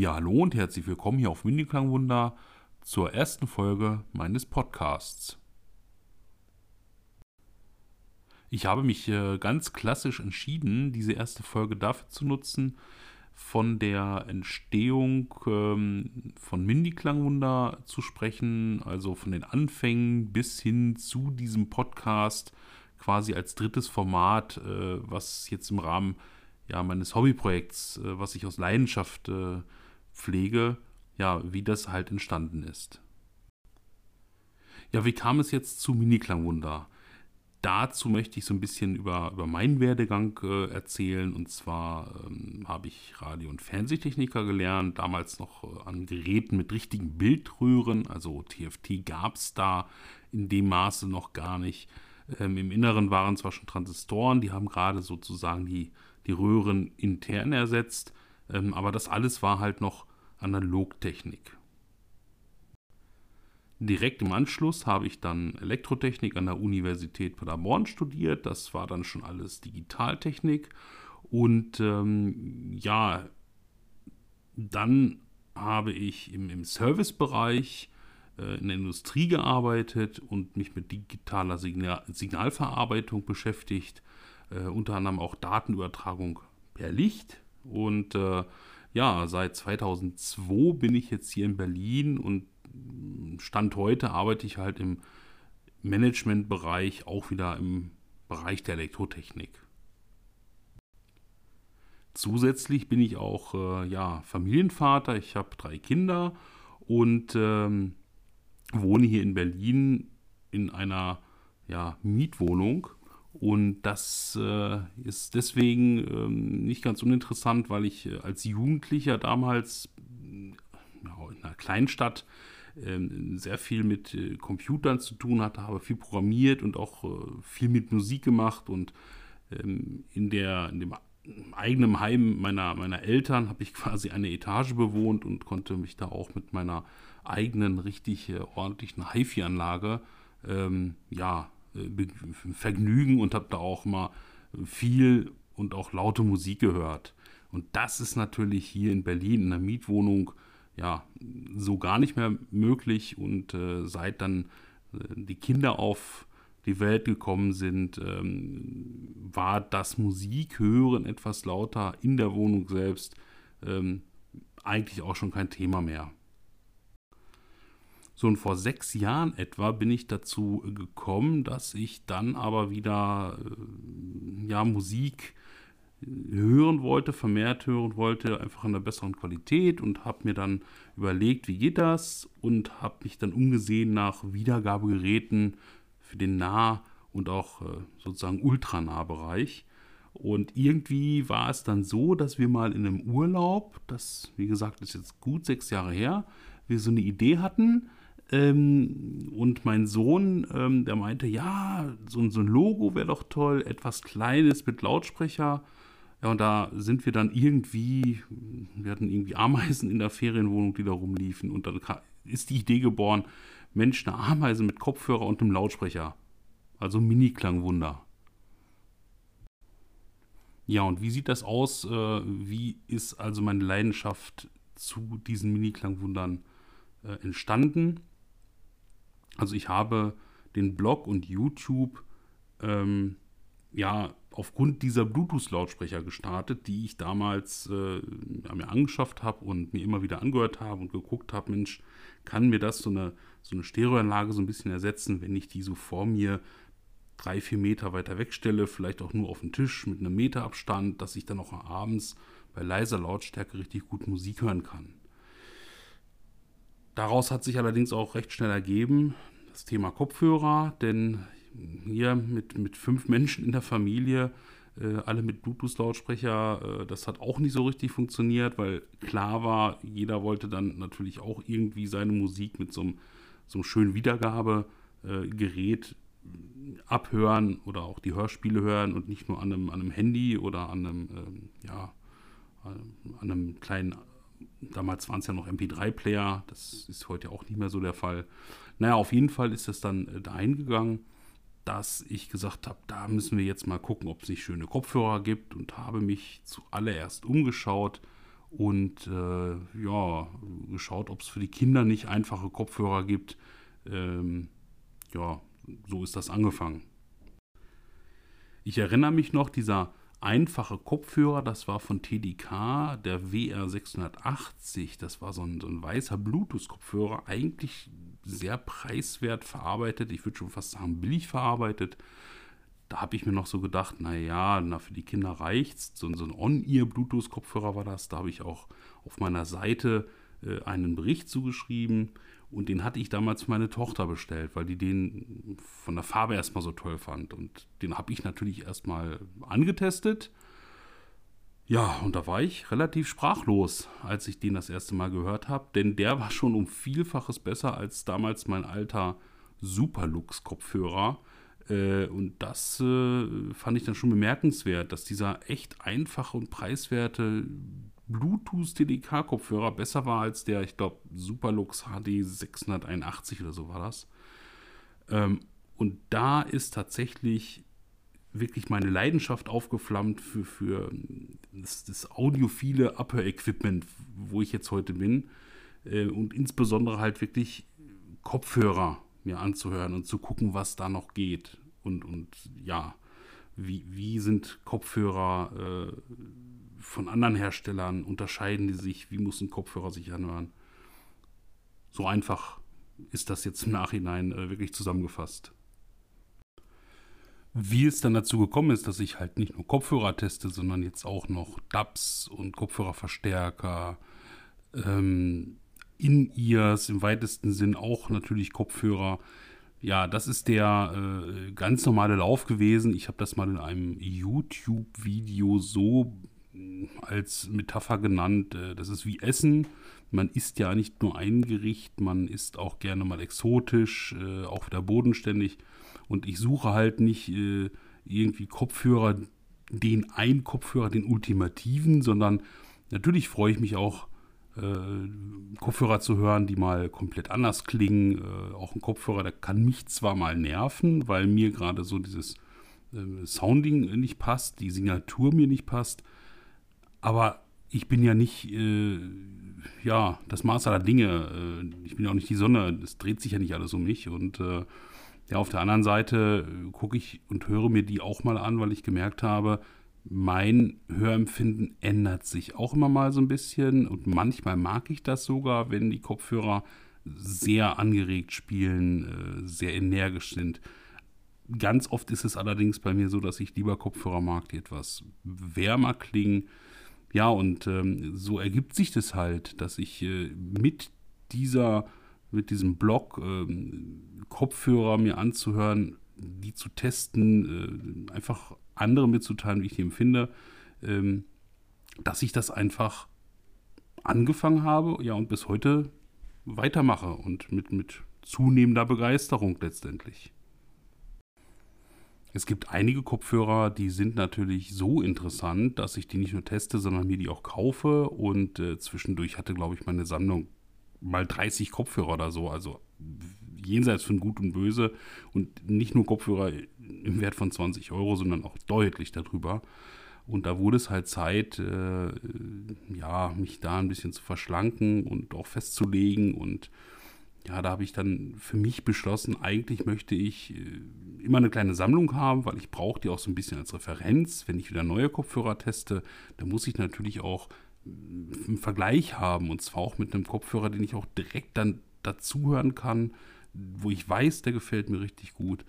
Ja, hallo und herzlich willkommen hier auf Mini-Klangwunder zur ersten Folge meines Podcasts. Ich habe mich äh, ganz klassisch entschieden, diese erste Folge dafür zu nutzen, von der Entstehung ähm, von Mini-Klangwunder zu sprechen, also von den Anfängen bis hin zu diesem Podcast, quasi als drittes Format, äh, was jetzt im Rahmen ja, meines Hobbyprojekts, äh, was ich aus Leidenschaft äh, pflege, ja, wie das halt entstanden ist. Ja, wie kam es jetzt zu Mini-Klangwunder? Dazu möchte ich so ein bisschen über, über meinen Werdegang äh, erzählen. Und zwar ähm, habe ich Radio- und Fernsehtechniker gelernt, damals noch äh, an Geräten mit richtigen Bildröhren. Also TFT gab es da in dem Maße noch gar nicht. Ähm, Im Inneren waren zwar schon Transistoren, die haben gerade sozusagen die, die Röhren intern ersetzt. Ähm, aber das alles war halt noch Analogtechnik. Direkt im Anschluss habe ich dann Elektrotechnik an der Universität Paderborn studiert. Das war dann schon alles Digitaltechnik. Und ähm, ja, dann habe ich im, im Servicebereich äh, in der Industrie gearbeitet und mich mit digitaler Signal Signalverarbeitung beschäftigt. Äh, unter anderem auch Datenübertragung per Licht. Und äh, ja, seit 2002 bin ich jetzt hier in Berlin und Stand heute arbeite ich halt im Managementbereich, auch wieder im Bereich der Elektrotechnik. Zusätzlich bin ich auch äh, ja, Familienvater. Ich habe drei Kinder und ähm, wohne hier in Berlin in einer ja, Mietwohnung und das äh, ist deswegen ähm, nicht ganz uninteressant, weil ich äh, als Jugendlicher damals ja, in einer Kleinstadt äh, sehr viel mit äh, Computern zu tun hatte, habe viel programmiert und auch äh, viel mit Musik gemacht. Und ähm, in, der, in dem eigenen Heim meiner, meiner Eltern habe ich quasi eine Etage bewohnt und konnte mich da auch mit meiner eigenen richtig äh, ordentlichen HiFi-Anlage ähm, ja, Vergnügen und habe da auch mal viel und auch laute Musik gehört. Und das ist natürlich hier in Berlin in der Mietwohnung ja so gar nicht mehr möglich. Und äh, seit dann äh, die Kinder auf die Welt gekommen sind, ähm, war das Musikhören etwas lauter in der Wohnung selbst ähm, eigentlich auch schon kein Thema mehr. So und vor sechs Jahren etwa bin ich dazu gekommen, dass ich dann aber wieder äh, ja, Musik hören wollte, vermehrt hören wollte, einfach in einer besseren Qualität und habe mir dann überlegt, wie geht das und habe mich dann umgesehen nach Wiedergabegeräten für den Nah- und auch äh, sozusagen Ultranahbereich. Und irgendwie war es dann so, dass wir mal in einem Urlaub, das wie gesagt ist jetzt gut sechs Jahre her, wir so eine Idee hatten, ähm, und mein Sohn, ähm, der meinte, ja, so, so ein Logo wäre doch toll, etwas Kleines mit Lautsprecher. Ja, und da sind wir dann irgendwie, wir hatten irgendwie Ameisen in der Ferienwohnung, die da rumliefen. Und dann ist die Idee geboren, Mensch, eine Ameise mit Kopfhörer und einem Lautsprecher. Also Mini-Klangwunder. Ja, und wie sieht das aus? Äh, wie ist also meine Leidenschaft zu diesen Mini-Klangwundern äh, entstanden? Also ich habe den Blog und YouTube ähm, ja aufgrund dieser Bluetooth-Lautsprecher gestartet, die ich damals äh, mir angeschafft habe und mir immer wieder angehört habe und geguckt habe, Mensch, kann mir das so eine, so eine Stereoanlage so ein bisschen ersetzen, wenn ich die so vor mir drei, vier Meter weiter wegstelle, vielleicht auch nur auf den Tisch mit einem Meter Abstand, dass ich dann auch abends bei leiser Lautstärke richtig gut Musik hören kann. Daraus hat sich allerdings auch recht schnell ergeben das Thema Kopfhörer, denn hier mit, mit fünf Menschen in der Familie, äh, alle mit Bluetooth-Lautsprecher, äh, das hat auch nicht so richtig funktioniert, weil klar war, jeder wollte dann natürlich auch irgendwie seine Musik mit so einem, so einem schönen Wiedergabegerät äh, abhören oder auch die Hörspiele hören und nicht nur an einem, an einem Handy oder an einem, ähm, ja, an einem kleinen Damals waren es ja noch MP3-Player, das ist heute auch nicht mehr so der Fall. Naja, auf jeden Fall ist es dann äh, dahin gegangen, dass ich gesagt habe, da müssen wir jetzt mal gucken, ob es nicht schöne Kopfhörer gibt und habe mich zuallererst umgeschaut und äh, ja, geschaut, ob es für die Kinder nicht einfache Kopfhörer gibt. Ähm, ja, so ist das angefangen. Ich erinnere mich noch, dieser einfache Kopfhörer, das war von TDK, der WR680. Das war so ein, so ein weißer Bluetooth-Kopfhörer, eigentlich sehr preiswert verarbeitet. Ich würde schon fast sagen, billig verarbeitet. Da habe ich mir noch so gedacht, naja, na, für die Kinder reicht's. So, so ein On-Ear-Bluetooth-Kopfhörer war das. Da habe ich auch auf meiner Seite äh, einen Bericht zugeschrieben. Und den hatte ich damals für meine Tochter bestellt, weil die den von der Farbe erstmal so toll fand. Und den habe ich natürlich erstmal angetestet. Ja, und da war ich relativ sprachlos, als ich den das erste Mal gehört habe, denn der war schon um Vielfaches besser als damals mein alter Superlux-Kopfhörer. Äh, und das äh, fand ich dann schon bemerkenswert, dass dieser echt einfache und preiswerte Bluetooth TDK-Kopfhörer besser war als der, ich glaube, Superlux HD 681 oder so war das. Ähm, und da ist tatsächlich wirklich meine Leidenschaft aufgeflammt für, für das, das audiophile Upper-Equipment, wo ich jetzt heute bin. Äh, und insbesondere halt wirklich Kopfhörer mir anzuhören und zu gucken, was da noch geht. Und, und ja, wie, wie sind Kopfhörer äh, von anderen Herstellern? Unterscheiden die sich? Wie muss ein Kopfhörer sich anhören? So einfach ist das jetzt im Nachhinein äh, wirklich zusammengefasst. Wie es dann dazu gekommen ist, dass ich halt nicht nur Kopfhörer teste, sondern jetzt auch noch DAPs und Kopfhörerverstärker, ähm, In-Ears im weitesten Sinn auch natürlich Kopfhörer. Ja, das ist der äh, ganz normale Lauf gewesen. Ich habe das mal in einem YouTube-Video so als Metapher genannt, äh, das ist wie Essen. Man isst ja nicht nur ein Gericht, man isst auch gerne mal exotisch, äh, auch wieder bodenständig. Und ich suche halt nicht äh, irgendwie Kopfhörer, den einen Kopfhörer, den ultimativen, sondern natürlich freue ich mich auch, Kopfhörer zu hören, die mal komplett anders klingen. auch ein Kopfhörer, der kann mich zwar mal nerven, weil mir gerade so dieses Sounding nicht passt, die Signatur mir nicht passt. Aber ich bin ja nicht, äh, ja, das Maß aller Dinge. Äh, ich bin ja auch nicht die Sonne. Es dreht sich ja nicht alles um mich. Und äh, ja, auf der anderen Seite äh, gucke ich und höre mir die auch mal an, weil ich gemerkt habe, mein Hörempfinden ändert sich auch immer mal so ein bisschen. Und manchmal mag ich das sogar, wenn die Kopfhörer sehr angeregt spielen, äh, sehr energisch sind. Ganz oft ist es allerdings bei mir so, dass ich lieber Kopfhörer mag, die etwas wärmer klingen ja, und ähm, so ergibt sich das halt, dass ich äh, mit dieser, mit diesem Blog äh, Kopfhörer mir anzuhören, die zu testen, äh, einfach andere mitzuteilen, wie ich die empfinde, ähm, dass ich das einfach angefangen habe, ja, und bis heute weitermache und mit, mit zunehmender Begeisterung letztendlich. Es gibt einige Kopfhörer, die sind natürlich so interessant, dass ich die nicht nur teste, sondern mir die auch kaufe. Und äh, zwischendurch hatte, glaube ich, meine Sammlung mal 30 Kopfhörer oder so. Also jenseits von Gut und Böse. Und nicht nur Kopfhörer im Wert von 20 Euro, sondern auch deutlich darüber. Und da wurde es halt Zeit, äh, ja, mich da ein bisschen zu verschlanken und auch festzulegen und ja, da habe ich dann für mich beschlossen, eigentlich möchte ich äh, immer eine kleine Sammlung haben, weil ich brauche die auch so ein bisschen als Referenz. Wenn ich wieder neue Kopfhörer teste, dann muss ich natürlich auch äh, einen Vergleich haben und zwar auch mit einem Kopfhörer, den ich auch direkt dann dazuhören kann, wo ich weiß, der gefällt mir richtig gut.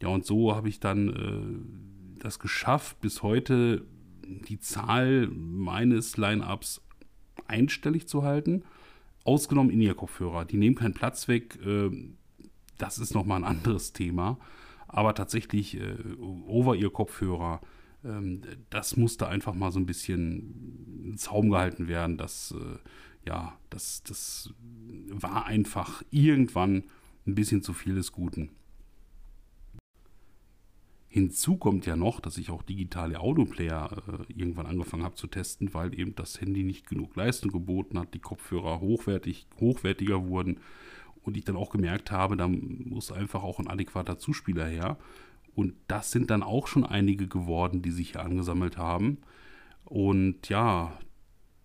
Ja, und so habe ich dann äh, das geschafft, bis heute die Zahl meines Line-ups einstellig zu halten. Ausgenommen In-Ear-Kopfhörer. Die nehmen keinen Platz weg. Ähm, das ist nochmal ein anderes Thema. Aber tatsächlich äh, Over-Ear-Kopfhörer, ähm, das musste einfach mal so ein bisschen in Zaum gehalten werden. Das, äh, ja, das, das war einfach irgendwann ein bisschen zu viel des Guten. Hinzu kommt ja noch, dass ich auch digitale Audioplayer äh, irgendwann angefangen habe zu testen, weil eben das Handy nicht genug Leistung geboten hat, die Kopfhörer hochwertig, hochwertiger wurden und ich dann auch gemerkt habe, da muss einfach auch ein adäquater Zuspieler her. Und das sind dann auch schon einige geworden, die sich hier angesammelt haben. Und ja,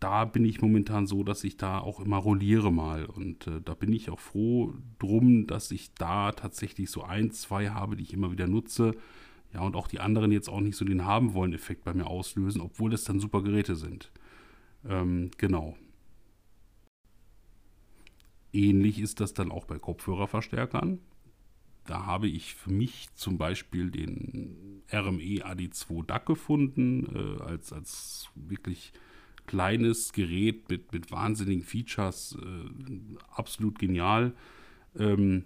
da bin ich momentan so, dass ich da auch immer rolliere mal. Und äh, da bin ich auch froh drum, dass ich da tatsächlich so ein, zwei habe, die ich immer wieder nutze. Ja, und auch die anderen jetzt auch nicht so den haben wollen Effekt bei mir auslösen, obwohl es dann super Geräte sind. Ähm, genau. Ähnlich ist das dann auch bei Kopfhörerverstärkern. Da habe ich für mich zum Beispiel den RME AD2 DAC gefunden, äh, als, als wirklich kleines Gerät mit, mit wahnsinnigen Features, äh, absolut genial. Ähm,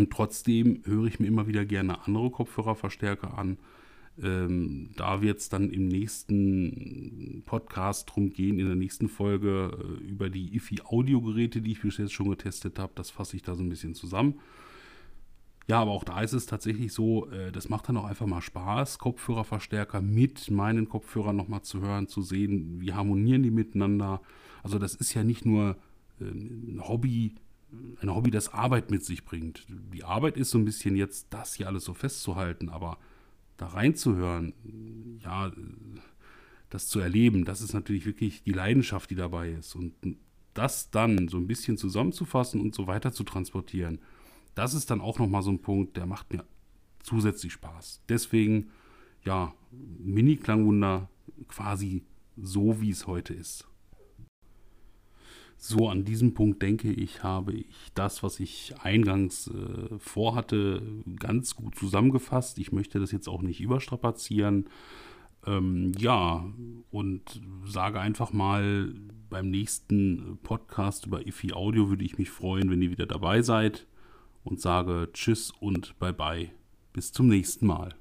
und trotzdem höre ich mir immer wieder gerne andere Kopfhörerverstärker an. Ähm, da wird es dann im nächsten Podcast drum gehen, in der nächsten Folge, äh, über die IFI-Audiogeräte, die ich bis jetzt schon getestet habe. Das fasse ich da so ein bisschen zusammen. Ja, aber auch da ist es tatsächlich so, äh, das macht dann auch einfach mal Spaß, Kopfhörerverstärker mit meinen Kopfhörern nochmal zu hören, zu sehen, wie harmonieren die miteinander. Also das ist ja nicht nur äh, ein Hobby, ein Hobby, das Arbeit mit sich bringt. Die Arbeit ist so ein bisschen jetzt, das hier alles so festzuhalten, aber da reinzuhören, ja, das zu erleben, das ist natürlich wirklich die Leidenschaft, die dabei ist. Und das dann so ein bisschen zusammenzufassen und so weiter zu transportieren, das ist dann auch nochmal so ein Punkt, der macht mir zusätzlich Spaß. Deswegen, ja, Mini-Klangwunder quasi so, wie es heute ist. So, an diesem Punkt denke ich, habe ich das, was ich eingangs äh, vorhatte, ganz gut zusammengefasst. Ich möchte das jetzt auch nicht überstrapazieren. Ähm, ja, und sage einfach mal, beim nächsten Podcast über IFI Audio würde ich mich freuen, wenn ihr wieder dabei seid und sage Tschüss und Bye bye. Bis zum nächsten Mal.